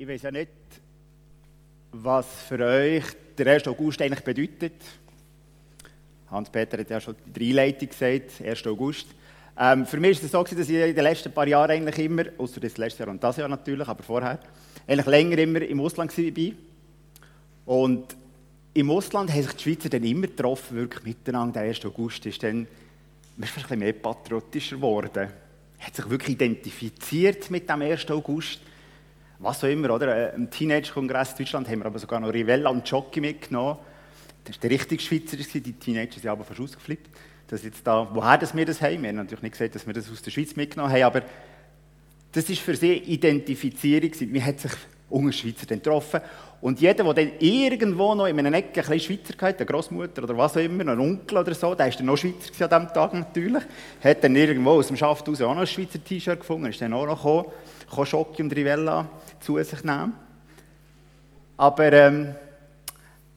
Ich weiß ja nicht, was für euch der 1. August eigentlich bedeutet. Hans-Peter hat ja schon der Einleitung gesagt, 1. August. Ähm, für mich war es so, dass ich in den letzten paar Jahren eigentlich immer, außer das letzte Jahr und das Jahr natürlich, aber vorher, eigentlich länger immer im Ausland war. Und im Ausland haben sich die Schweizer dann immer getroffen, wirklich miteinander. Der 1. August ist dann, man ist ein bisschen mehr patriotischer geworden. Hat sich wirklich identifiziert mit dem 1. August was auch immer, oder? Im Teenage-Kongress in Deutschland haben wir aber sogar noch Rivella und Jockey mitgenommen. Das war der richtige Schweizer, die Teenager sind aber fast ausgeflippt. Das jetzt da, woher das wir das haben, wir haben natürlich nicht gesagt, dass wir das aus der Schweiz mitgenommen haben, aber das ist für sie Identifizierung. Man hat sich unter Schweizer getroffen. Und jeder, der dann irgendwo noch in einer Ecke ein Schweizer hatte, eine Großmutter oder was auch immer, ein Onkel oder so, der war dann noch Schweizer an diesem Tag natürlich, hat dann irgendwo aus dem Schaft raus auch noch ein Schweizer T-Shirt gefunden, ist dann auch noch gekommen, kann Schocke und Rivella zu sich nehmen. Aber ähm,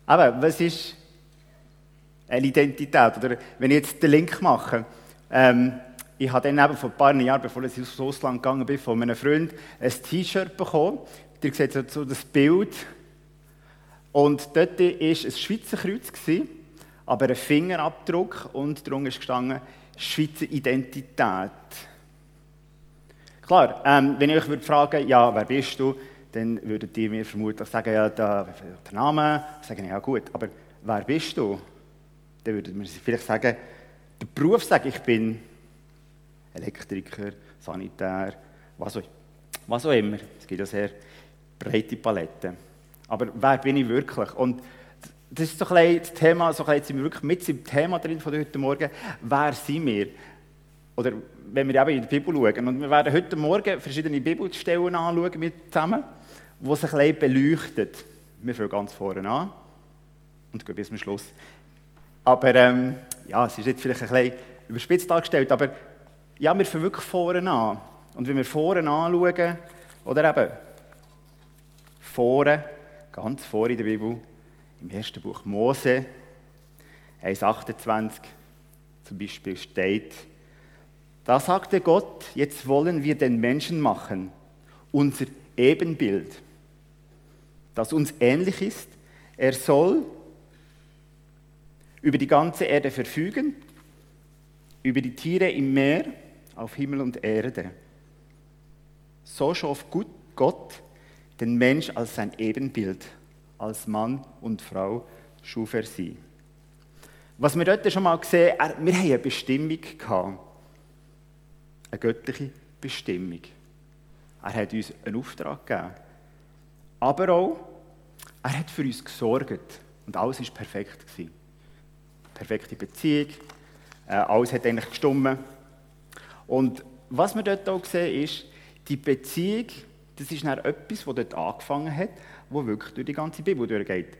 eben, was ist eine Identität? Oder wenn ich jetzt den Link mache, ähm, ich habe dann eben vor ein paar Jahren, bevor ich ins Ausland gegangen bin, von meinem Freund ein T-Shirt bekommen. Ihr seht so das Bild. Und dort war ein Schweizer Kreuz, aber ein Fingerabdruck und darunter ist gestanden Schweizer Identität. Klar, ähm, wenn ich euch würde fragen, ja, wer bist du, dann würdet ihr mir vermutlich sagen, ja, der, der Name, sagen, ja gut, aber wer bist du? Dann würdet mir vielleicht sagen, der Beruf sagen, ich bin Elektriker, Sanitär, was auch, was auch immer. Es gibt ja sehr breite Paletten. Aber wer bin ich wirklich? Und das ist so ein das Thema, so ein sind wir wirklich mit im Thema drin von heute Morgen. Wer sind wir? Oder wenn wir eben in die Bibel schauen. Und wir werden heute Morgen verschiedene Bibelstellen anschauen mit zusammen, die sich ein beleuchten. Wir fangen ganz vorne an und gehen bis zum Schluss. Aber ähm, ja, es ist jetzt vielleicht ein bisschen überspitzt dargestellt, aber ja, wir fangen wirklich vorne an. Und wenn wir vorne anschauen, oder eben vorne, ganz vorne in der Bibel, im ersten Buch Mose, 1,28 zum Beispiel steht, da sagte Gott, jetzt wollen wir den Menschen machen, unser Ebenbild, das uns ähnlich ist. Er soll über die ganze Erde verfügen, über die Tiere im Meer, auf Himmel und Erde. So schuf Gott den Mensch als sein Ebenbild, als Mann und Frau schuf er sie. Was wir dort schon mal gesehen haben, wir haben eine Bestimmung gehabt eine göttliche Bestimmung. Er hat uns einen Auftrag gegeben. Aber auch, er hat für uns gesorgt. Und alles war perfekt. Perfekte Beziehung. Äh, alles hat eigentlich gestummen. Und was wir dort auch sehen, ist, die Beziehung, das ist dann etwas, das dort angefangen hat, wo wirklich durch die ganze Bibel durchgeht.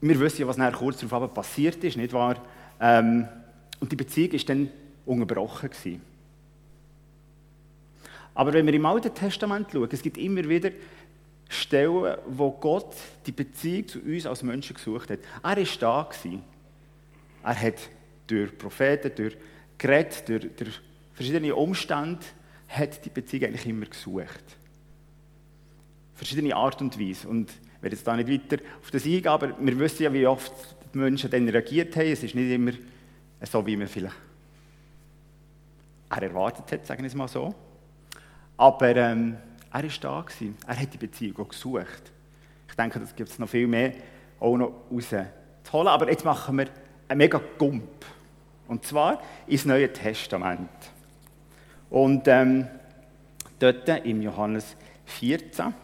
Wir wissen ja, was dann kurz darauf passiert ist, nicht wahr? Ähm, und die Beziehung ist dann unterbrochen gewesen. Aber wenn wir im Alten Testament schauen, es gibt immer wieder Stellen, wo Gott die Beziehung zu uns als Menschen gesucht hat. Er war da. Er hat durch Propheten, durch Gerät, durch, durch verschiedene Umstände hat die Beziehung eigentlich immer gesucht. Verschiedene Art und Weise. Und ich werde jetzt da nicht weiter auf das eingehen, aber wir wissen ja, wie oft die Menschen dann reagiert haben. Es ist nicht immer so, wie man vielleicht er erwartet hat, sagen wir es mal so. Aber ähm, er war da. Gewesen. Er hat die Beziehung gesucht. Ich denke, das gibt es noch viel mehr auch noch rauszuholen. Aber jetzt machen wir einen mega Gump. Und zwar ins Neue Testament. Und ähm, dort im Johannes 14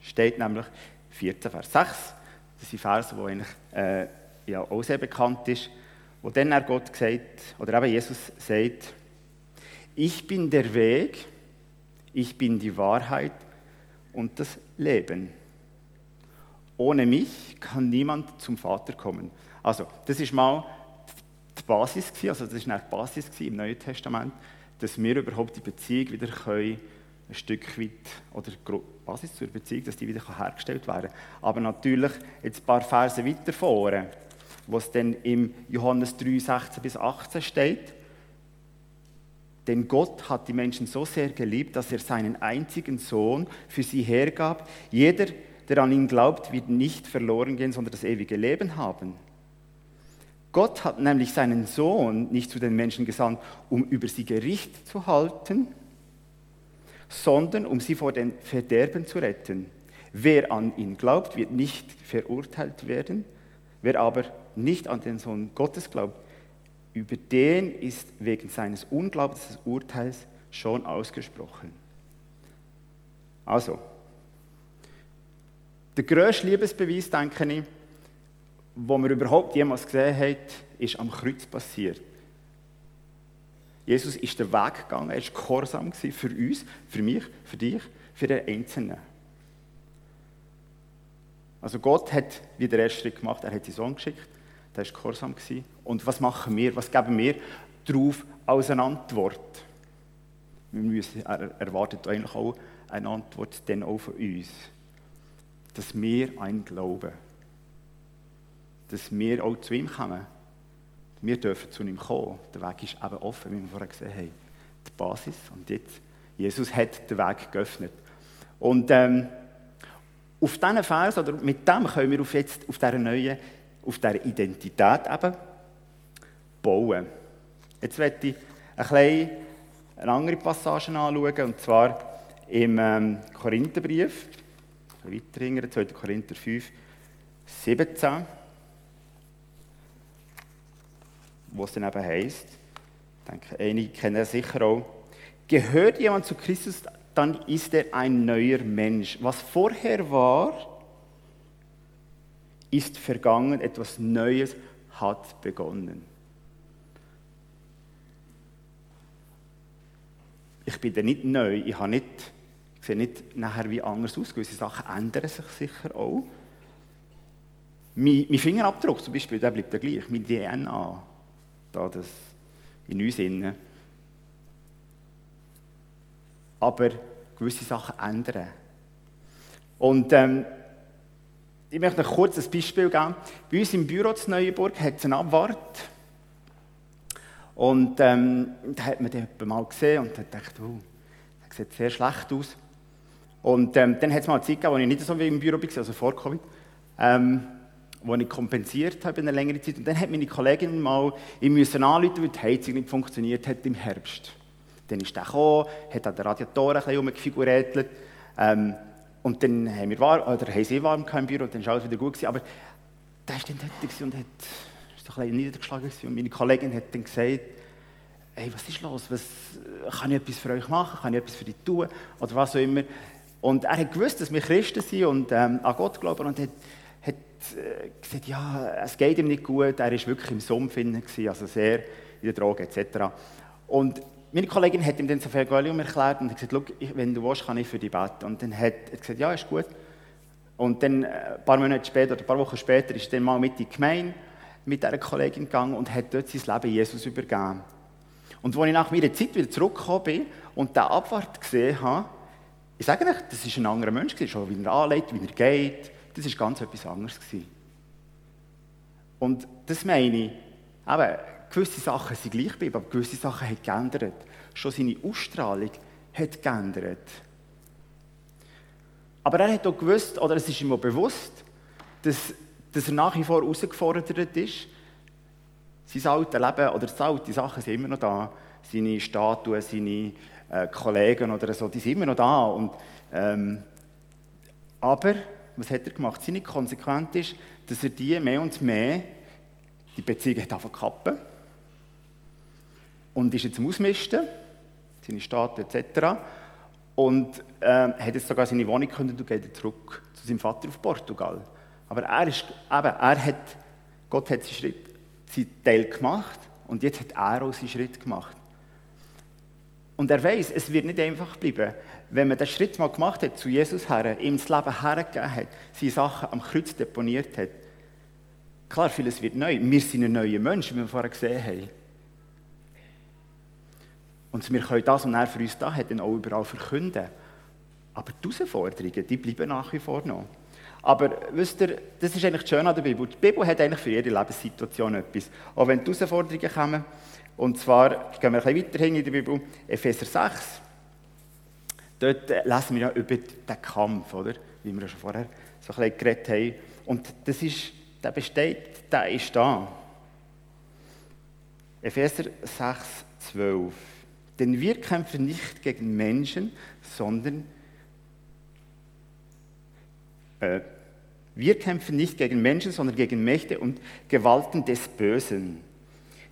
steht nämlich 14, Vers 6. Das sind Verse, die eigentlich äh, ja, auch sehr bekannt ist. Wo dann er Gott sagt, oder eben Jesus sagt, ich bin der Weg, ich bin die Wahrheit und das Leben. Ohne mich kann niemand zum Vater kommen. Also, das ist mal die Basis, also das ist die Basis im Neuen Testament, dass wir überhaupt die Beziehung wieder können, ein Stück weit, oder die Basis zur Beziehung, dass die wieder hergestellt werden kann. Aber natürlich jetzt ein paar Verse weiter vorne, wo es dann im Johannes 3, 16 bis 18 steht, Denn Gott hat die Menschen so sehr geliebt, dass er seinen einzigen Sohn für sie hergab. Jeder, der an ihn glaubt, wird nicht verloren gehen, sondern das ewige Leben haben. Gott hat nämlich seinen Sohn nicht zu den Menschen gesandt, um über sie Gericht zu halten, sondern um sie vor dem Verderben zu retten. Wer an ihn glaubt, wird nicht verurteilt werden. Wer aber nicht an den Sohn Gottes glaubt, über den ist wegen seines Unglaubens des Urteils schon ausgesprochen. Also, der grösste Liebesbeweis, denke ich, wo man überhaupt jemals gesehen hat, ist am Kreuz passiert. Jesus ist den Weg gegangen, er war gehorsam für uns, für mich, für dich, für den Einzelnen. Also Gott hat wie der erste Schritt gemacht, er hat seinen Sohn geschickt, der war gehorsam. Und was machen wir, was geben wir darauf als eine Antwort? Wir müssen, er erwartet eigentlich auch eine Antwort dann auch von uns. Dass wir einen glauben. Dass wir auch zu ihm kommen. Wir dürfen zu ihm kommen. Der Weg ist eben offen, wie wir vorher gesehen haben. Die Basis. Und jetzt, Jesus hat den Weg geöffnet. Und ähm, auf diesen Vers, oder mit dem können wir auf, jetzt, auf dieser neuen, auf dieser Identität eben bauen. Jetzt werde ich ein bisschen eine andere Passage anschauen, und zwar im ähm, Korintherbrief, weiter hinten, 2. Korinther 5, 17, wo es dann eben heisst, ich denke, einige kennen es sicher auch, gehört jemand zu Christus, dann ist er ein neuer Mensch. Was vorher war, ist vergangen, etwas Neues hat begonnen. Ich bin da nicht neu, ich, habe nicht, ich sehe nicht nachher wie anders aus, gewisse Sachen ändern sich sicher auch. Mein, mein Fingerabdruck zum Beispiel, der bleibt ja gleich, mein DNA, da das in uns innen aber gewisse Sachen ändern. Und ähm, ich möchte noch kurz ein Beispiel geben. Bei uns im Büro zu Neuenburg hat es eine Abwart. Und ähm, da hat man den mal gesehen und hat gedacht, oh, das sieht sehr schlecht aus. Und ähm, dann hat es mal eine Zeit gegeben, wo ich nicht so wie im Büro war, also vor Covid, ähm, wo ich kompensiert habe in einer längeren Zeit. Und dann hat meine Kollegin mal, ich musste anrufen, weil die Heizung nicht funktioniert hat im Herbst. Dann ist er gekommen, hat an den Radiatoren ein bisschen rumgefigurätelt. Ähm, und dann haben, wir warm, oder haben sie warm im Büro und dann war alles wieder gut. Gewesen. Aber der war dann dort und hat, ist ein bisschen niedergeschlagen. Und meine Kollegin hat dann gesagt, hey, was ist los? Was, kann ich etwas für euch machen? Kann ich etwas für dich tun? Oder was auch immer. Und er hat gewusst, dass wir Christen sind und ähm, an Gott glauben und hat, hat äh, gesagt, ja, es geht ihm nicht gut. Er war wirklich im Sumpf, also sehr in der Droge etc. Und meine Kollegin hat ihm dann das Evangelium erklärt und hat gesagt, wenn du willst, kann ich für dich beten. Und dann hat er gesagt, ja, ist gut. Und dann, äh, ein paar Monate später, oder ein paar Wochen später, ist er dann mal mit in die Gemeinde mit dieser Kollegin gegangen und hat dort sein Leben Jesus übergeben. Und als ich nach meiner Zeit wieder zurückgekommen bin und den Abwart gesehen habe, ich sage euch, das war ein anderer Mensch, schon wie er anlegt, wie er geht, das war ganz etwas anderes. Und das meine ich, eben, gewisse Sachen sind gleich geblieben, aber gewisse Sachen haben geändert. Schon seine Ausstrahlung hat geändert. Aber er hat auch gewusst, oder es ist ihm auch bewusst, dass, dass er nach wie vor herausgefordert ist. Sein altes Leben oder die alten Sachen sind immer noch da. Seine Statuen, seine äh, Kollegen oder so, die sind immer noch da. Und, ähm, aber, was hat er gemacht? Seine Konsequenz ist, dass er die mehr und mehr, die Beziehung hat kappen und ist jetzt am Ausmisten, seine Staaten etc. Und äh, hat jetzt sogar seine Wohnung können und geht zurück zu seinem Vater auf Portugal. Aber er ist, eben, er hat, Gott hat seinen Schritt, seinen Teil gemacht und jetzt hat er auch seinen Schritt gemacht. Und er weiß, es wird nicht einfach bleiben. Wenn man den Schritt mal gemacht hat, zu Jesus her, ihm das Leben hergegeben hat, seine Sachen am Kreuz deponiert hat, klar, vieles wird neu. Wir sind ein neuer Mensch, wie wir vorher gesehen haben. Und wir können das, was er für uns da hat, dann auch überall verkünden. Aber die Herausforderungen, die bleiben nach wie vor noch. Aber wisst ihr, das ist eigentlich schön an der Bibel. Die Bibel hat eigentlich für jede Lebenssituation etwas. Auch wenn die Herausforderungen kommen, Und zwar gehen wir ein bisschen weiter hin in der Bibel, Epheser 6. Dort lesen wir ja über den Kampf, oder? wie wir schon vorher so ein bisschen geredet haben. Und das ist, der besteht, der ist da. Epheser 6, 12. Denn wir kämpfen nicht gegen Menschen, sondern äh, wir kämpfen nicht gegen Menschen, sondern gegen Mächte und Gewalten des Bösen,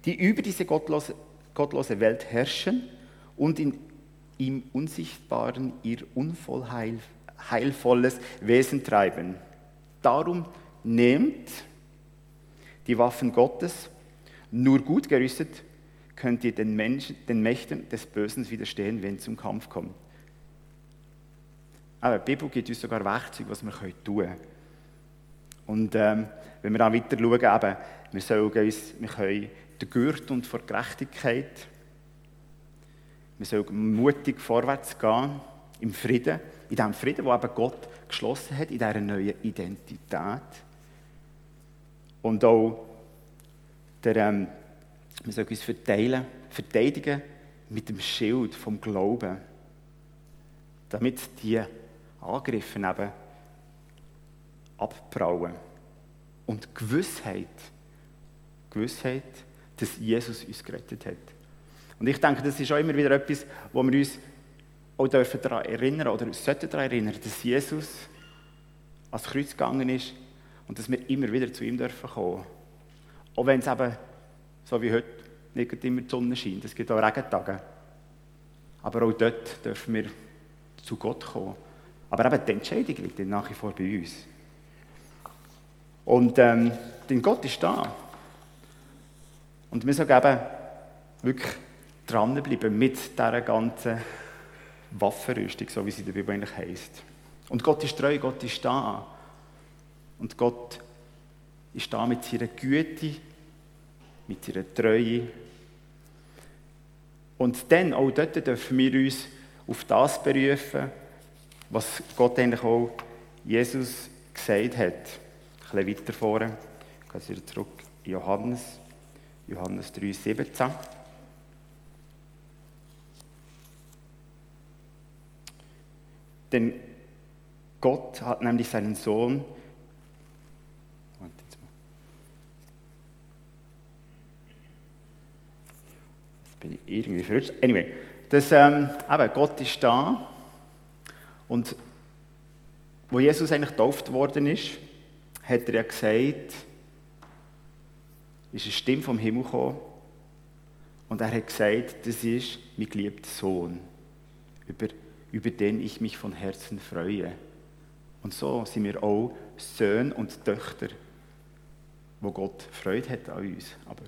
die über diese gottlose, gottlose Welt herrschen und in im Unsichtbaren ihr unvollheilvolles Wesen treiben. Darum nehmt die Waffen Gottes, nur gut gerüstet könnt ihr den, Menschen, den Mächten des Bösen widerstehen, wenn es zum Kampf kommt. Aber die Bibel gibt uns sogar Werkzeuge, was wir tun können. Und ähm, wenn wir dann weiter schauen, eben, wir, sollen uns, wir können den Gürtel und vor Gerechtigkeit, wir sollen mutig vorwärts gehen, im Frieden, in dem Frieden, wo eben Gott geschlossen hat, in dieser neuen Identität. Und auch der, ähm, wir sollen uns verteilen, verteidigen mit dem Schild vom Glauben, damit die Angriffe eben abprallen. Und Gewissheit, Gewissheit, dass Jesus uns gerettet hat. Und ich denke, das ist auch immer wieder etwas, wo wir uns auch dürfen daran erinnern oder sollten daran erinnern, dass Jesus ans Kreuz gegangen ist und dass wir immer wieder zu ihm dürfen kommen. Auch wenn es eben, so wie heute, nicht immer die Sonne scheint. Es gibt auch Regentage. Aber auch dort dürfen wir zu Gott kommen. Aber eben die Entscheidung liegt nach wie vor bei uns. Und ähm, denn Gott ist da. Und wir sagen eben wirklich dranbleiben mit dieser ganzen Waffenrüstung, so wie sie in der Bibel eigentlich heisst. Und Gott ist treu, Gott ist da. Und Gott ist da mit seiner Güte, mit seiner Treue. Und dann, auch dort dürfen wir uns auf das berufen, was Gott eigentlich auch Jesus gesagt hat. Ein bisschen weiter vorne, ich gehe wieder zurück, Johannes, Johannes 3, 17. Denn Gott hat nämlich seinen Sohn, jetzt bin ich irgendwie verrückt. Anyway, das, ähm, eben, Gott ist da und wo Jesus eigentlich getauft worden ist, hat er ja gesagt, ist eine Stimme vom Himmel gekommen und er hat gesagt, das ist mein geliebter Sohn. Über über den ich mich von Herzen freue. Und so sind wir auch Söhne und Töchter, wo Gott Freude hat an uns. Aber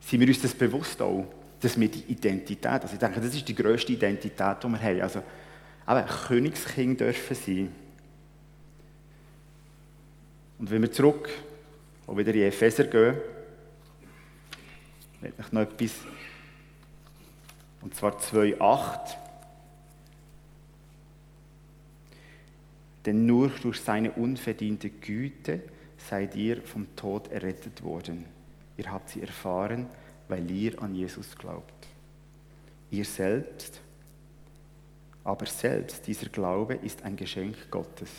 sind wir uns das bewusst auch, dass wir die Identität, also ich denke, das ist die grösste Identität, die wir haben. Also, aber Königskind dürfen sein. Und wenn wir zurück, auch wieder in Epheser gehen, möchte ich noch etwas, und zwar 2,8. Denn nur durch seine unverdiente Güte seid ihr vom Tod errettet worden. Ihr habt sie erfahren, weil ihr an Jesus glaubt. Ihr selbst, aber selbst dieser Glaube ist ein Geschenk Gottes.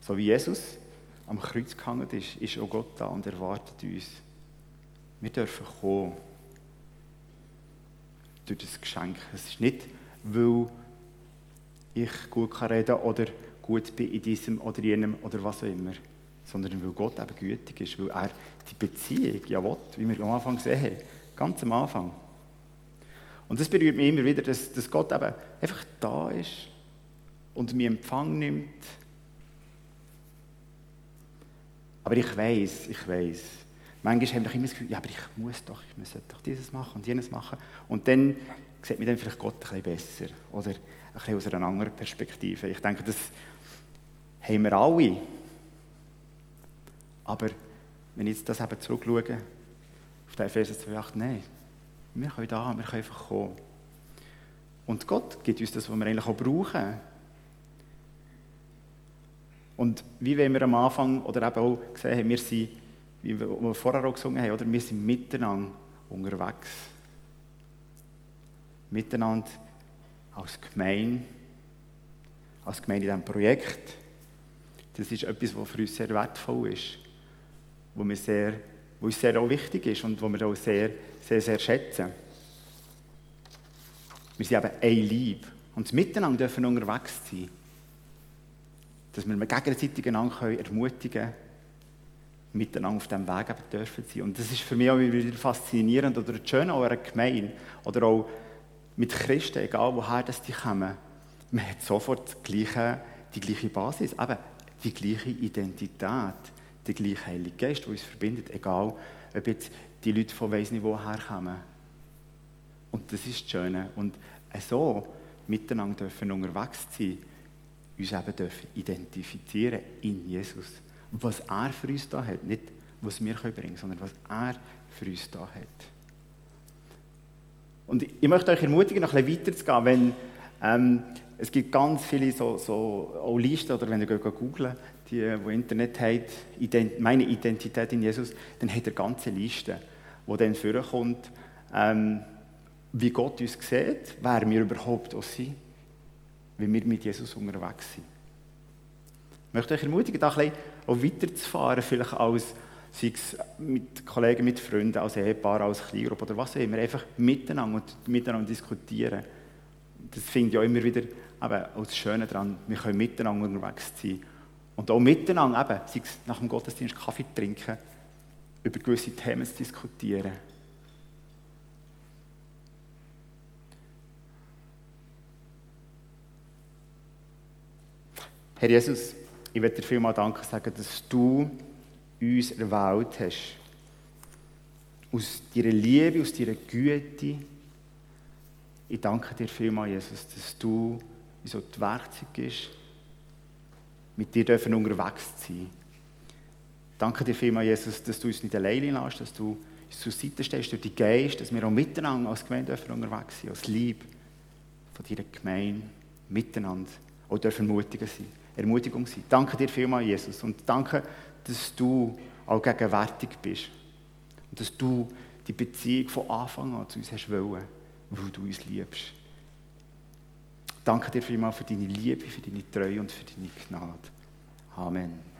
So wie Jesus am Kreuz gehangen ist, ist auch Gott da und erwartet uns. Wir dürfen kommen durch das Geschenk. Es ist nicht, weil ich gut kann reden oder gut bin in diesem oder jenem oder was auch immer. Sondern weil Gott eben gütig ist, weil er die Beziehung ja will, wie wir am Anfang gesehen haben. Ganz am Anfang. Und das berührt mich immer wieder, dass, dass Gott eben einfach da ist und mich Empfang nimmt. Aber ich weiß, ich weiß. Manchmal haben wir immer das Gefühl, ja, aber ich muss doch, ich muss doch dieses machen und jenes machen. Und dann sieht mir dann vielleicht Gott ein bisschen besser. Oder bisschen aus einer anderen Perspektive. Ich denke, das haben wir alle. Aber wenn ich jetzt das eben zurückschaue, auf den Vers 2,8, nein, wir können da, wir können einfach kommen. Und Gott gibt uns das, was wir eigentlich auch brauchen. Und wie wenn wir am Anfang oder eben auch gesehen haben, wir sind, wie wir vorher auch gesungen haben, oder? wir sind miteinander unterwegs. Miteinander als Gemeinde, als Gemeinde in diesem Projekt. Das ist etwas, was für uns sehr wertvoll ist, wo, wir sehr, wo uns sehr auch wichtig ist und wo wir auch sehr, sehr, sehr schätzen. Wir sind eben ein Lieb und miteinander dürfen unterwegs sein. Dass wir gegenseitig einander ermutigen können, miteinander auf diesem Weg eben dürfen sein. Und das ist für mich auch wieder faszinierend oder schön an einer Gemeinde oder auch mit Christen, egal woher das die kommen. Man hat sofort die gleiche, die gleiche Basis, eben die gleiche Identität, der gleiche Heilige Geist, der uns verbindet, egal ob jetzt die Leute von weiss nicht woher kommen. Und das ist das Schöne. Und so miteinander dürfen unterwegs sein, uns eben dürfen identifizieren in Jesus was er für uns da hat. Nicht, was wir bringen können, sondern was er für uns da hat. Und ich möchte euch ermutigen, noch ein bisschen weiterzugehen, wenn ähm, es gibt ganz viele so, so auch Listen, oder wenn ihr googelt, die, die Internet haben, Ident meine Identität in Jesus, dann hat er ganze Liste, wo dann vorkommt, ähm, wie Gott uns sieht, wer wir überhaupt auch sind, wie wir mit Jesus unterwegs sind. Ich möchte euch ermutigen, da ein bisschen weiterzufahren, vielleicht als, sei es mit Kollegen, mit Freunden, als Ehepaar, als Kleingruppe oder was auch immer, einfach miteinander und miteinander diskutieren. Das finde ich auch immer wieder eben, auch das Schöne daran, wir können miteinander unterwegs sein. Und auch miteinander, eben, sei es nach dem Gottesdienst Kaffee trinken, über gewisse Themen zu diskutieren. Herr Jesus, ich möchte dir vielmal Danke sagen, dass du uns erwählt hast. Aus deiner Liebe, aus deiner Güte. Ich danke dir vielmal, Jesus, dass du so die Werkzeug bist, mit dir dürfen unterwegs sein. Danke dir vielmal, Jesus, dass du uns nicht alleine lässt, dass du uns zur Seite stehst durch die Geist, dass wir auch miteinander als Gemeinde dürfen unterwegs sein, als Liebe von deiner Gemeinde, miteinander auch dürfen ermutigen sein. Ermutigung sein. Danke dir vielmals, Jesus. Und danke, dass du auch gegenwärtig bist. Und dass du die Beziehung von Anfang an zu uns hast wollen, weil du uns liebst. Danke dir vielmals für deine Liebe, für deine Treue und für deine Gnade. Amen.